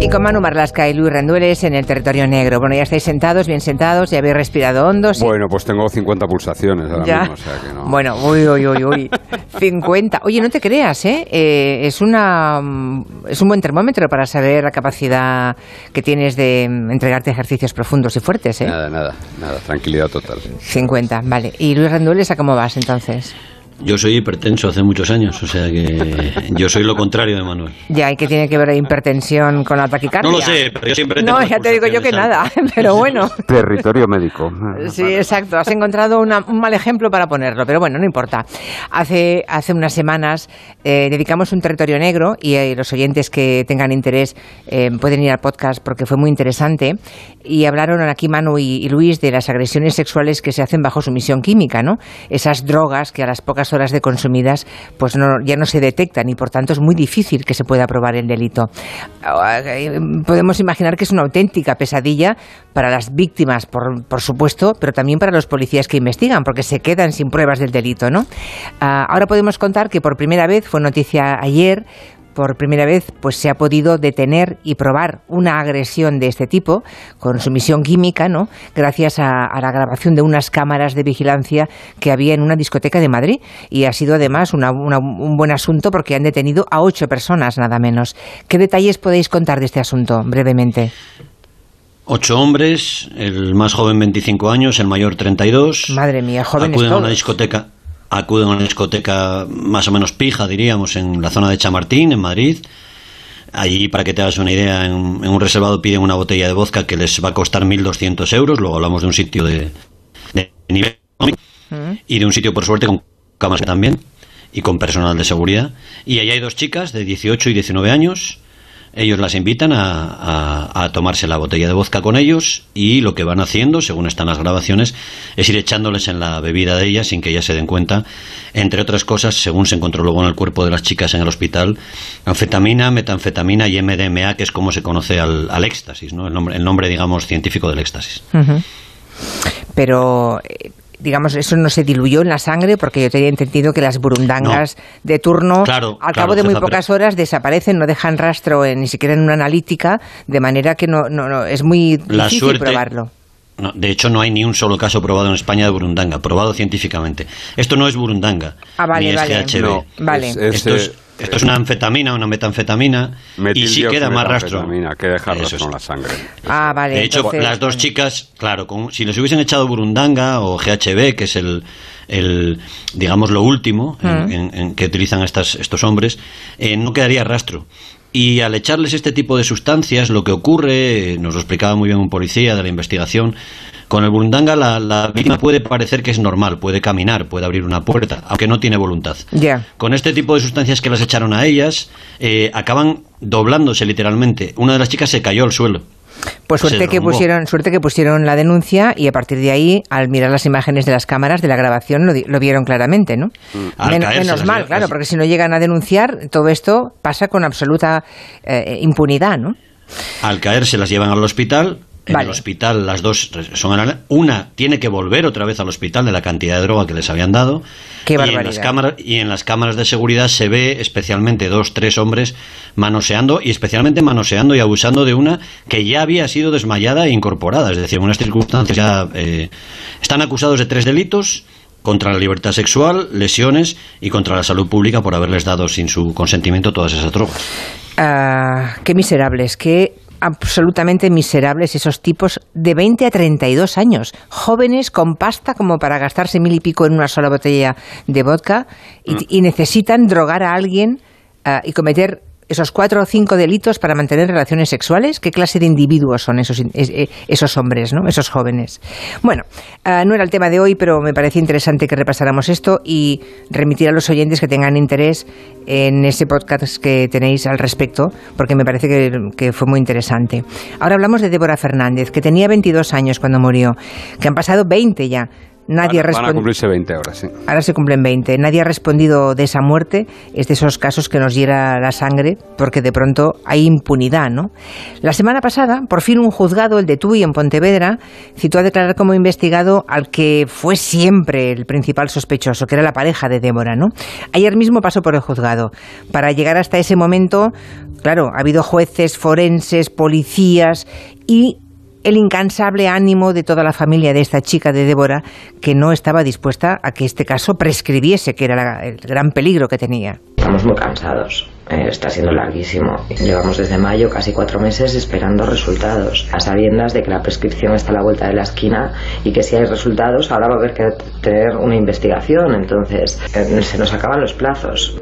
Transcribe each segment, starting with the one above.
Y con Manu Marlasca y Luis Rendueles en el territorio negro. Bueno, ya estáis sentados, bien sentados, ya habéis respirado hondo. ¿sí? Bueno, pues tengo 50 pulsaciones ahora Ya. mismo, o sea que no. Bueno, uy, uy, uy, uy. 50. Oye, no te creas, ¿eh? Eh, es, una, mm, es un buen termómetro para saber la capacidad que tienes de mm, entregarte ejercicios profundos y fuertes, ¿eh? Nada, nada, nada, tranquilidad total. 50, vale. ¿Y Luis Rendueles a cómo vas entonces? Yo soy hipertenso hace muchos años, o sea que yo soy lo contrario de Manuel. Ya, ¿y qué tiene que ver la hipertensión con la taquicardia? No lo sé, pero yo siempre No, tengo ya te digo yo que nada, pero bueno. Territorio médico. Sí, exacto. Has encontrado una- un mal ejemplo para ponerlo, pero bueno, no importa. Hace, hace unas semanas eh, dedicamos un territorio negro y eh, los oyentes que tengan interés eh, pueden ir al podcast porque fue muy interesante. Y hablaron aquí Manu y, y Luis de las agresiones sexuales que se hacen bajo sumisión química, ¿no? Esas drogas que a las pocas horas de consumidas pues no, ya no se detectan y por tanto es muy difícil que se pueda probar el delito. Eh, Podemos imaginar que es una auténtica pesadilla para las víctimas, por, por supuesto, pero también para los policías que investigan, porque se quedan sin pruebas del delito, ¿no? Ah, ahora podemos contar que por primera vez, fue noticia ayer, por primera vez pues se ha podido detener y probar una agresión de este tipo con sumisión química, ¿no? Gracias a, a la grabación de unas cámaras de vigilancia que había en una discoteca de Madrid y ha sido además una- una- un buen asunto porque han detenido a ocho personas nada menos. ¿Qué detalles podéis contar de este asunto brevemente? Ocho hombres, el más joven 25 años, el mayor 32. Madre mía, jóvenes Acuden a una discoteca, acuden a una discoteca más o menos pija, diríamos, en la zona de Chamartín, en Madrid. Allí, para que te hagas una idea, en, en un reservado piden una botella de vodka que les va a costar 1.200 euros. Luego hablamos de un sitio de, de nivel económico y de un sitio, por suerte, con cámaras también y con personal de seguridad. Y allí hay dos chicas de 18 y 19 años. Ellos las invitan a, a- a tomarse la botella de vodka con ellos y lo que van haciendo, según están las grabaciones, es ir echándoles en la bebida de ellas sin que ellas se den cuenta. Entre otras cosas, según se encontró luego en el cuerpo de las chicas en el hospital, anfetamina, metanfetamina y MDMA, que es como se conoce al, al éxtasis, ¿no? el, nombre, el nombre, digamos, científico del éxtasis. Pero, eh, digamos, eso no se diluyó en la sangre porque yo tenía entendido que las burundangas de turno, Claro, al claro, cabo de muy jefa, pero- pocas horas, desaparecen, no dejan rastro en- ni siquiera en una analítica, de manera que no, no, no es muy La difícil suerte- probarlo. No, de hecho, no hay ni un solo caso probado en España de burundanga, probado científicamente. Esto no es burundanga, Ah, vale, ni es vale. GHB. No, Vale. es- es, esto, es, eh, esto es una anfetamina, una metanfetamina, y sí queda más rastro. metanfetamina, que deja Eso rastro es. en la sangre. Ah, vale. De hecho, entonces, las dos chicas, claro, con- si les hubiesen echado burundanga o GHB, que es el, el digamos, lo último en, en- en que utilizan estas, estos hombres, eh, no quedaría rastro. Y al echarles este tipo de sustancias, lo que ocurre, nos lo explicaba muy bien un policía de la investigación, con el burundanga la, la víctima puede parecer que es normal, puede caminar, puede abrir una puerta, aunque no tiene voluntad. Con este tipo de sustancias que las echaron a ellas, eh, acaban doblándose literalmente. Una de las chicas se cayó al suelo. Pues suerte que pusieron, suerte que pusieron la denuncia y a partir de ahí, al mirar las imágenes de las cámaras de la grabación, lo, lo vieron claramente, ¿no? Men- caerse menos mal, claro, porque si no llegan a denunciar, todo esto pasa con absoluta eh, impunidad, ¿no? Al caer se las llevan al hospital. En Vale. el hospital las dos son una tiene que volver otra vez al hospital de la cantidad de droga que les habían dado. Qué y en barbaridad. las cámaras y en las cámaras de seguridad se ve especialmente dos tres hombres manoseando y especialmente manoseando y abusando de una que ya había sido desmayada e incorporada, es decir, en unas circunstancias ya eh, están acusados de tres delitos contra la libertad sexual, lesiones y contra la salud pública por haberles dado sin su consentimiento todas esas drogas. Ah, qué miserables, qué absolutamente miserables esos tipos de 20 a 32 años, jóvenes con pasta como para gastarse mil y pico en una sola botella de vodka y, Mm. y necesitan drogar a alguien ah, y cometer esos cuatro o cinco delitos para mantener relaciones sexuales. ¿Qué clase de individuos son esos, eh, esos hombres, ¿no? esos jóvenes? Bueno, ah, no era el tema de hoy, pero me parecía interesante que repasáramos esto y remitir a los oyentes que tengan interés en ese podcast que tenéis al respecto, porque me parece que, que fue muy interesante. Ahora hablamos de Débora Fernández, que tenía 22 años cuando murió, que han pasado 20 ya. Nadie van, van a cumplirse 20 horas, sí. Ahora se cumplen 20. Nadie ha respondido de esa muerte. Es de esos casos que nos hiera la sangre porque de pronto hay impunidad, ¿no? La semana pasada, por fin un juzgado, el de Tui en Pontevedra, citó a declarar como investigado al que fue siempre el principal sospechoso, que era la pareja de Débora, ¿no? Ayer mismo pasó por el juzgado. Para llegar hasta ese momento, claro, ha habido jueces, forenses, policías y el incansable ánimo de toda la familia de esta chica de Débora que no estaba dispuesta a que este caso prescribiese, que era el gran peligro que tenía. Estamos muy cansados. Eh, está siendo larguísimo. Llevamos desde mayo casi cuatro meses esperando resultados, a sabiendas de que la prescripción está a la vuelta de la esquina y que si hay resultados ahora va a haber que tener una investigación. Entonces eh, se nos acaban los plazos.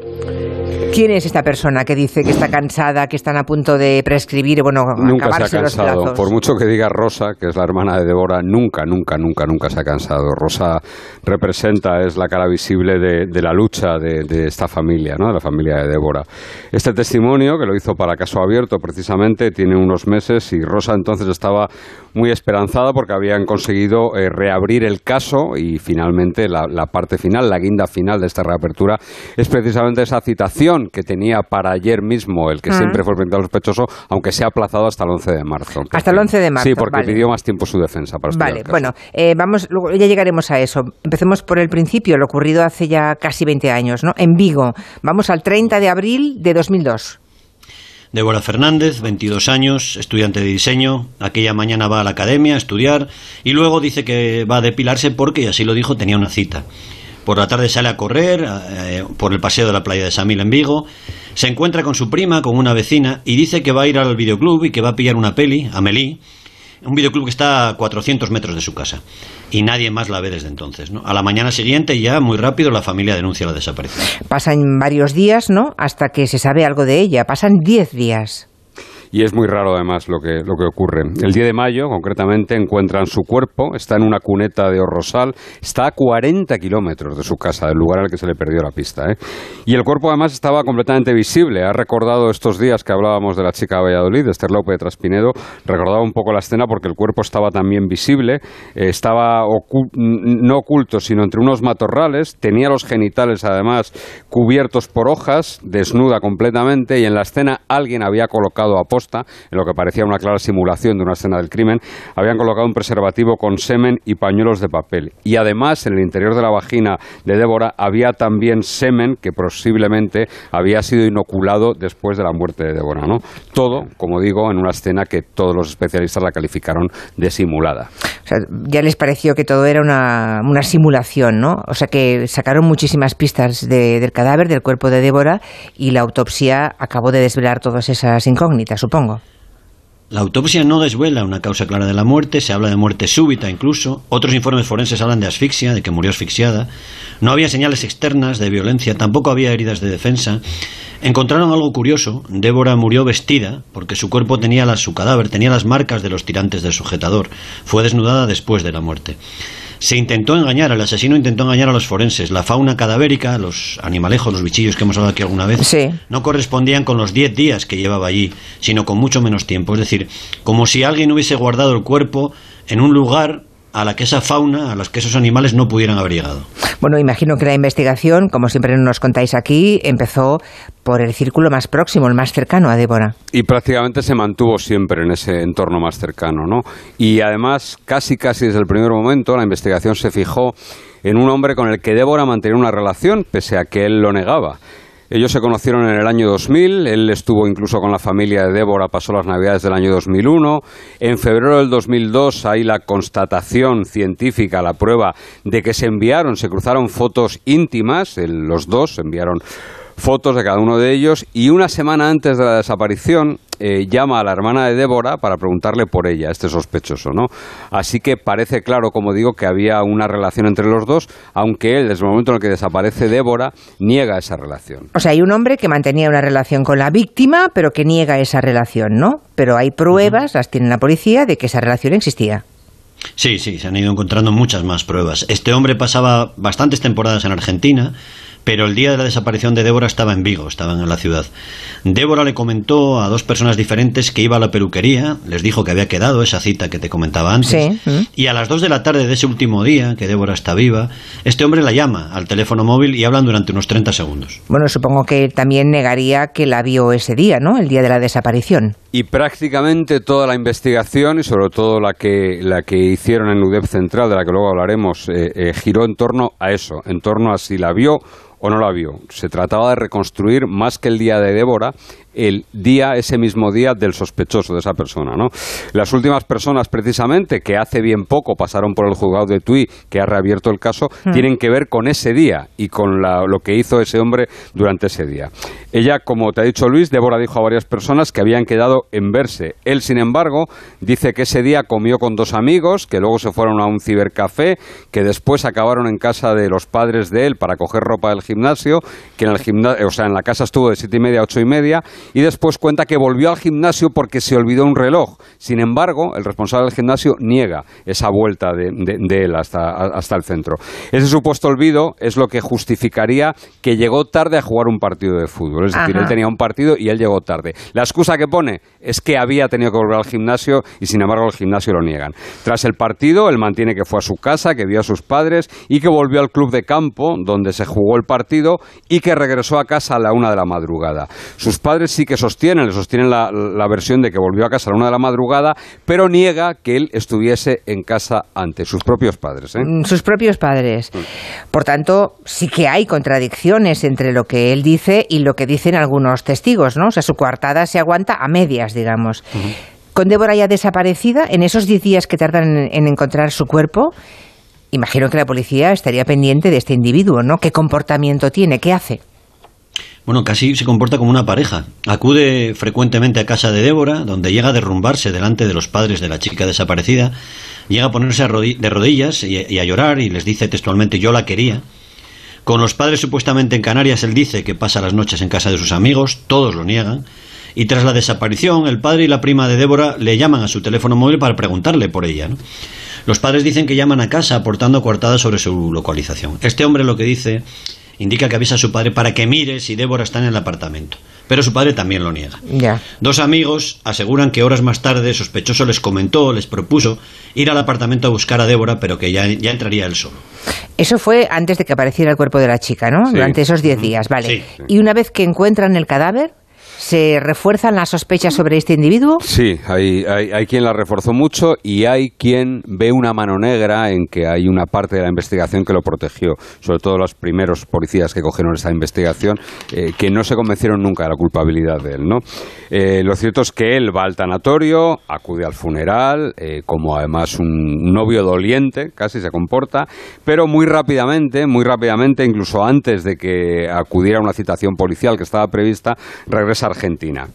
¿Quién es esta persona que dice que está cansada, que están a punto de prescribir, bueno, nunca se ha cansado. los? Por mucho que diga Rosa, que es la hermana de Débora, nunca, nunca, nunca, nunca se ha cansado. Rosa representa, es la cara visible de, de la lucha de, de, esta familia, ¿no? de la familia de Débora. Este testimonio, que lo hizo para caso abierto precisamente, tiene unos meses y Rosa entonces estaba muy esperanzada porque habían conseguido eh, reabrir el caso y finalmente la, la parte final, la guinda final de esta reapertura, es precisamente esa citación que tenía para ayer mismo, el que siempre fue el principal sospechoso, aunque se ha aplazado hasta el 11 de marzo. Hasta el 11 de marzo, Sí, porque vale. pidió más tiempo su defensa para Vale, el caso. bueno, eh, vamos, luego ya llegaremos a eso. Empecemos por el principio, lo ocurrido hace ya casi 20 años, ¿no? En Vigo. Vamos al 30 de abril de 2002. Débora Fernández, 22 años, estudiante de diseño. Aquella mañana va a la academia a estudiar y luego dice que va a depilarse porque, y así lo dijo, tenía una cita. Por la tarde sale a correr eh, por el paseo de la playa de Samil en Vigo. Se encuentra con su prima, con una vecina, y dice que va a ir al videoclub y que va a pillar una peli, Amelie, un videoclub que está a 400 metros de su casa. Y nadie más la ve desde entonces. ¿no? A la mañana siguiente, ya muy rápido, la familia denuncia la desaparición. Pasan varios días, ¿no? Hasta que se sabe algo de ella. Pasan 10 días. Y es muy raro además lo que, lo que ocurre. El 10 de mayo, concretamente, encuentran su cuerpo, está en una cuneta de Orrosal, está a 40 kilómetros de su casa, del lugar al que se le perdió la pista. ¿eh? Y el cuerpo además estaba completamente visible. Ha recordado estos días que hablábamos de la chica de Valladolid, de Esther López de Traspinedo, recordaba un poco la escena porque el cuerpo estaba también visible, eh, estaba ocu- no oculto, sino entre unos matorrales, tenía los genitales además cubiertos por hojas, desnuda completamente, y en la escena alguien había colocado a en lo que parecía una clara simulación de una escena del crimen, habían colocado un preservativo con semen y pañuelos de papel. Y además, en el interior de la vagina de Débora había también semen que posiblemente había sido inoculado después de la muerte de Débora. ¿no? Todo, como digo, en una escena que todos los especialistas la calificaron de simulada. O sea, ya les pareció que todo era una, una simulación, ¿no? O sea, que sacaron muchísimas pistas de- del cadáver, del cuerpo de Débora, y la autopsia acabó de desvelar todas esas incógnitas, La autopsia no desvela una causa clara de la muerte, se habla de muerte súbita incluso. Otros informes forenses hablan de asfixia, de que murió asfixiada. No había señales externas de violencia, tampoco había heridas de defensa. Encontraron algo curioso. Débora murió vestida porque su cuerpo tenía las, su cadáver tenía las marcas de los tirantes del sujetador. Fue desnudada después de la muerte. Se intentó engañar, el asesino intentó engañar a los forenses. La fauna cadavérica, los animalejos, los bichillos que hemos hablado aquí alguna vez, Sí. no correspondían con los 10 días que llevaba allí, sino con mucho menos tiempo. Es decir, como si alguien hubiese guardado el cuerpo en un lugar a la que esa fauna, a los que esos animales no pudieran haber llegado. Bueno, imagino que la investigación, como siempre nos contáis aquí, empezó por el círculo más próximo, el más cercano a Débora. Y prácticamente se mantuvo siempre en ese entorno más cercano, ¿no? Y además, casi casi desde el primer momento, la investigación se fijó en un hombre con el que Débora mantenía una relación, pese a que él lo negaba. Ellos se conocieron en el año 2000, él estuvo incluso con la familia de Débora, pasó las navidades del año 2001. En febrero del 2002 hay la constatación científica, la prueba de que se enviaron, se cruzaron fotos íntimas, los dos enviaron fotos de cada uno de ellos y una semana antes de la desaparición eh, llama a la hermana de Débora para preguntarle por ella, este sospechoso, ¿no? Así que parece claro, como digo, que había una relación entre los dos, aunque él, desde el momento en el que desaparece Débora, niega esa relación. O sea, hay un hombre que mantenía una relación con la víctima, pero que niega esa relación, ¿no? Pero hay pruebas, las tiene la policía, de que esa relación existía. Sí, sí, se han ido encontrando muchas más pruebas. Este hombre pasaba bastantes temporadas en Argentina, pero el día de la desaparición de Débora estaba en Vigo, estaba en la ciudad. Débora le comentó a dos personas diferentes que iba a la peluquería, les dijo que había quedado esa cita que te comentaba antes, Sí, mm. y a las dos de la tarde de ese último día, que Débora está viva, este hombre la llama al teléfono móvil y hablan durante unos 30 segundos. Bueno, supongo que también negaría que la vio ese día, ¿no? El día de la desaparición. Y prácticamente toda la investigación y sobre todo la que, la que hicieron en UDEP Central, de la que luego hablaremos, eh, eh, giró en torno a eso, en torno a si la vio o no la vio. Se trataba de reconstruir, más que el día de Débora, el día, ese mismo día del sospechoso de esa persona. ¿no? Las últimas personas, precisamente, que hace bien poco pasaron por el juzgado de Tui, que ha reabierto el caso, hmm. tienen que ver con ese día y con lo que hizo ese hombre durante ese día. Ella, como te ha dicho Luis, Débora dijo a varias personas que habían quedado en verse. Él, sin embargo, dice que ese día comió con dos amigos, que luego se fueron a un cibercafé, que después acabaron en casa de los padres de él para coger ropa del gimnasio, que en el gimnasio, o sea, en la casa estuvo de siete y media a ocho y media, y después cuenta que volvió al gimnasio porque se olvidó un reloj. Sin embargo, el responsable del gimnasio niega esa vuelta de, él hasta, hasta el centro. Ese supuesto olvido es lo que justificaría que llegó tarde a jugar un partido de fútbol. Es decir, él tenía un partido y él llegó tarde. La excusa que pone es que había tenido que volver al gimnasio y sin embargo el gimnasio lo niegan. Tras el partido, él mantiene que fue a su casa, que vio a sus padres y que volvió al club de campo donde se jugó el partido y que regresó a casa a la una de la madrugada. Sus padres sí que sostienen, le sostienen la, versión de que volvió a casa a la una de la madrugada, pero niega que él estuviese en casa ante sus propios padres. ¿eh? Mm, sus propios padres. Mm. Por tanto, sí que hay contradicciones entre lo que él dice y lo que dicen algunos testigos, ¿no? O sea, su coartada se aguanta a medias, digamos. Con Débora ya desaparecida, en esos diez días que tardan en encontrar su cuerpo, imagino que la policía estaría pendiente de este individuo, ¿no? ¿Qué comportamiento tiene? ¿Qué hace? Bueno, casi se comporta como una pareja. Acude frecuentemente a casa de Débora, donde llega a derrumbarse delante de los padres de la chica desaparecida, llega a ponerse de rodillas y a llorar y les dice textualmente yo la quería. Con los padres supuestamente en Canarias, él dice que pasa las noches en casa de sus amigos, todos lo niegan. Y tras la desaparición, el padre y la prima de Débora le llaman a su teléfono móvil para preguntarle por ella. Los padres dicen que llaman a casa aportando coartadas sobre su localización. Este hombre lo que dice indica que avisa a su padre para que mire si Débora está en el apartamento. Pero su padre también lo niega. Dos amigos aseguran que horas más tarde sospechoso les comentó, les propuso ir al apartamento a buscar a Débora, pero que ya, ya entraría él solo. Eso fue antes de que apareciera el cuerpo de la chica, ¿no? Durante esos diez días, vale. Y una vez que encuentran el cadáver, ¿Se refuerzan las sospechas sobre este individuo? Sí, hay, hay, quien la reforzó mucho y hay quien ve una mano negra en que hay una parte de la investigación que lo protegió, sobre todo los primeros policías que cogieron esa investigación, eh, que no se convencieron nunca de la culpabilidad de él. ¿no? Eh, lo cierto es que él va al tanatorio, acude al funeral, eh, como además un novio doliente, casi se comporta, pero muy rápidamente, muy rápidamente, incluso antes de que acudiera a una citación policial que estaba prevista, regresa Argentina.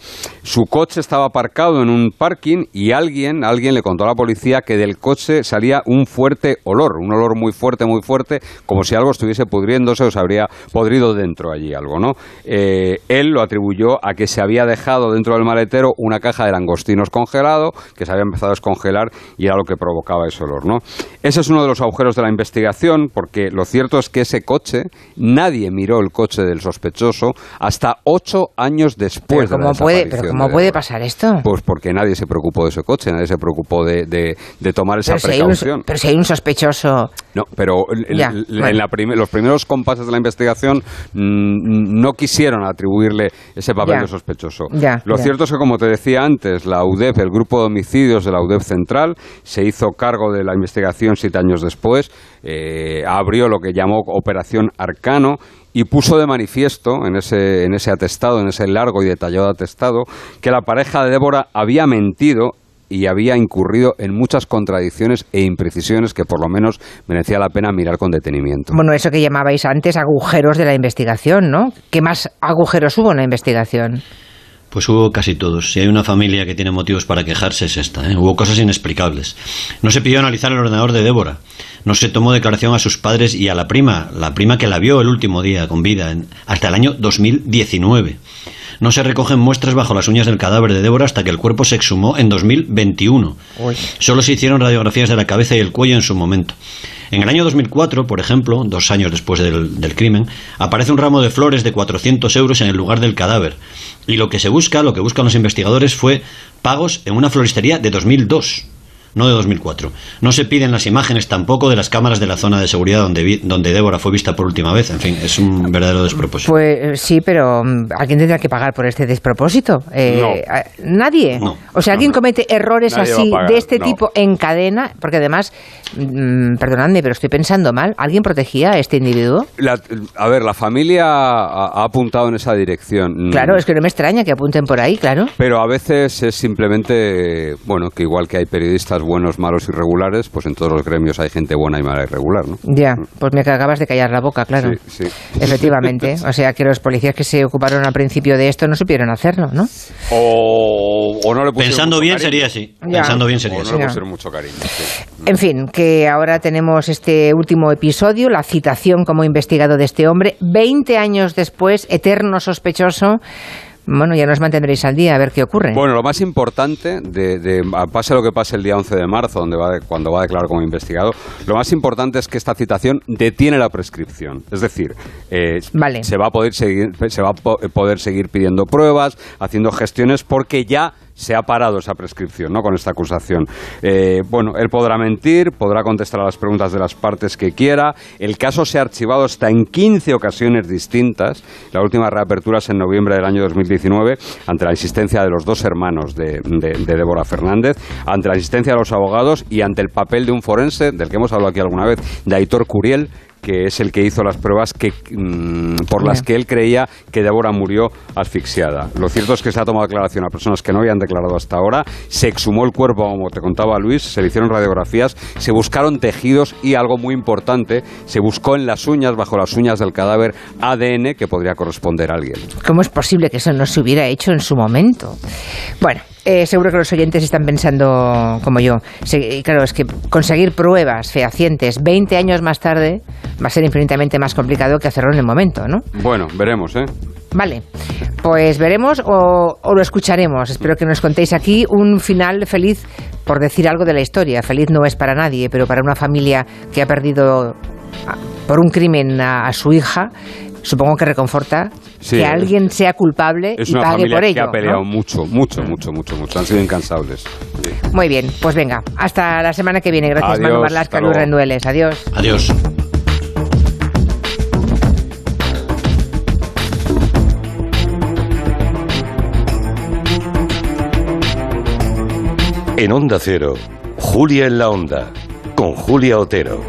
Su coche estaba aparcado en un parking y alguien, alguien le contó a la policía que del coche salía un fuerte olor, un olor muy fuerte, muy fuerte, como si algo estuviese pudriéndose o se habría podrido dentro allí algo, ¿no? Eh, él lo atribuyó a que se había dejado dentro del maletero una caja de langostinos congelado, que se había empezado a descongelar y era lo que provocaba ese olor, ¿no? Ese es uno de los agujeros de la investigación, porque lo cierto es que ese coche, nadie miró el coche del sospechoso hasta ocho años después pero ¿cómo puede, ¿Pero cómo puede pasar esto? Pues porque nadie se preocupó de ese coche, nadie se preocupó de, de, tomar esa precaución. pero si hay un sospechoso... No, pero en la los primeros compases de la investigación mm, no quisieron atribuirle ese papel de sospechoso. Lo cierto es que, como te decía antes, la UDEP, el grupo de homicidios de la UDEP Central, se hizo cargo de la investigación siete años después, eh, abrió lo que llamó Operación Arcano y puso de manifiesto en ese, en ese atestado, en ese largo y detallado atestado, que la pareja de Débora había mentido y había incurrido en muchas contradicciones e imprecisiones que por lo menos merecía la pena mirar con detenimiento. Bueno, eso que llamabais antes agujeros de la investigación, ¿no? ¿Qué más agujeros hubo en la investigación? Pues hubo casi todos. Si hay una familia que tiene motivos para quejarse es esta. ¿eh? Hubo cosas inexplicables. No se pidió analizar el ordenador de Débora. No se tomó declaración a sus padres y a la prima, la prima que la vio el último día con vida, hasta el año 2019. No se recogen muestras bajo las uñas del cadáver de Débora hasta que el cuerpo se exhumó en 2021. Solo se hicieron radiografías de la cabeza y el cuello en su momento. En el año 2004, por ejemplo, dos años después del, crimen, aparece un ramo de flores de 400 euros en el lugar del cadáver. Y lo que se busca, lo que buscan los investigadores fue pagos en una floristería de 2002. No de 2004. No se piden las imágenes tampoco de las cámaras de la zona de seguridad donde, donde Débora fue vista por última vez. En fin, es un verdadero despropósito. Pues eh, sí, pero mm, alguien tendrá que pagar por este despropósito. Eh, ¿Nadie? O sea, alguien comete errores así de este tipo en cadena, porque además, mm, perdonadme, pero estoy pensando mal, ¿alguien protegía a este individuo? a ver, la familia ha, apuntado en esa dirección. Claro, es que no me extraña que apunten por ahí, claro. Pero a veces es simplemente, bueno, que igual que hay periodistas buenos, malos y regulares, pues en todos los gremios hay gente buena y mala y regular, ¿no? Ya, pues me acabas de callar la boca, claro. Sí, sí. Efectivamente. o sea, que los policías que se ocuparon al principio de esto no supieron hacerlo, ¿no? O, no le Pensando bien sería así. Pensando bien sería o no le pusieron mucho cariño. En fin, que ahora tenemos este último episodio, la citación como investigado de este hombre, 20 años después, eterno sospechoso bueno, ya nos mantendréis al día a ver qué ocurre. Bueno, lo más importante, de, pase lo que pase el día 11 de marzo, donde va cuando va a declarar como investigado, lo más importante es que esta citación detiene la prescripción. Es decir, eh, se, va a poder seguir, se va a poder seguir pidiendo pruebas, haciendo gestiones, porque ya se ha parado esa prescripción ¿no? con esta acusación. Eh, bueno, él podrá mentir, podrá contestar a las preguntas de las partes que quiera. El caso se ha archivado hasta en 15 ocasiones distintas. La última reapertura es en noviembre del año 2019 ante la insistencia de los dos hermanos de, Débora Fernández, ante la insistencia de los abogados y ante el papel de un forense, del que hemos hablado aquí alguna vez, de Aitor Curiel, que es el que hizo las pruebas que, mm, por las que él creía que Débora murió asfixiada. Lo cierto es que se ha tomado declaración a personas que no habían declarado hasta ahora, se exhumó el cuerpo, como te contaba Luis, se le hicieron radiografías, se buscaron tejidos y algo muy importante, se buscó en las uñas, bajo las uñas del cadáver, ADN que podría corresponder a alguien. ¿Cómo es posible que eso no se hubiera hecho en su momento? Bueno, eh, seguro que los oyentes están pensando como yo. claro, es que conseguir pruebas fehacientes 20 años más tarde va a ser infinitamente más complicado que hacerlo en el momento, ¿no? Bueno, veremos, ¿eh? Vale, pues veremos o, o, lo escucharemos. Espero que nos contéis aquí un final feliz, por decir algo de la historia. Feliz no es para nadie, pero para una familia que ha perdido por un crimen a, a su hija, supongo que reconforta que alguien sea culpable y pague por ello. que ha peleado mucho, mucho, mucho, mucho, mucho. Han sido incansables. Muy bien, pues venga, hasta la semana que viene. Gracias, Manu Marlasca, Luz Rendueles. Adiós. Adiós. En Onda Cero, Julia en la Onda, con Julia Otero.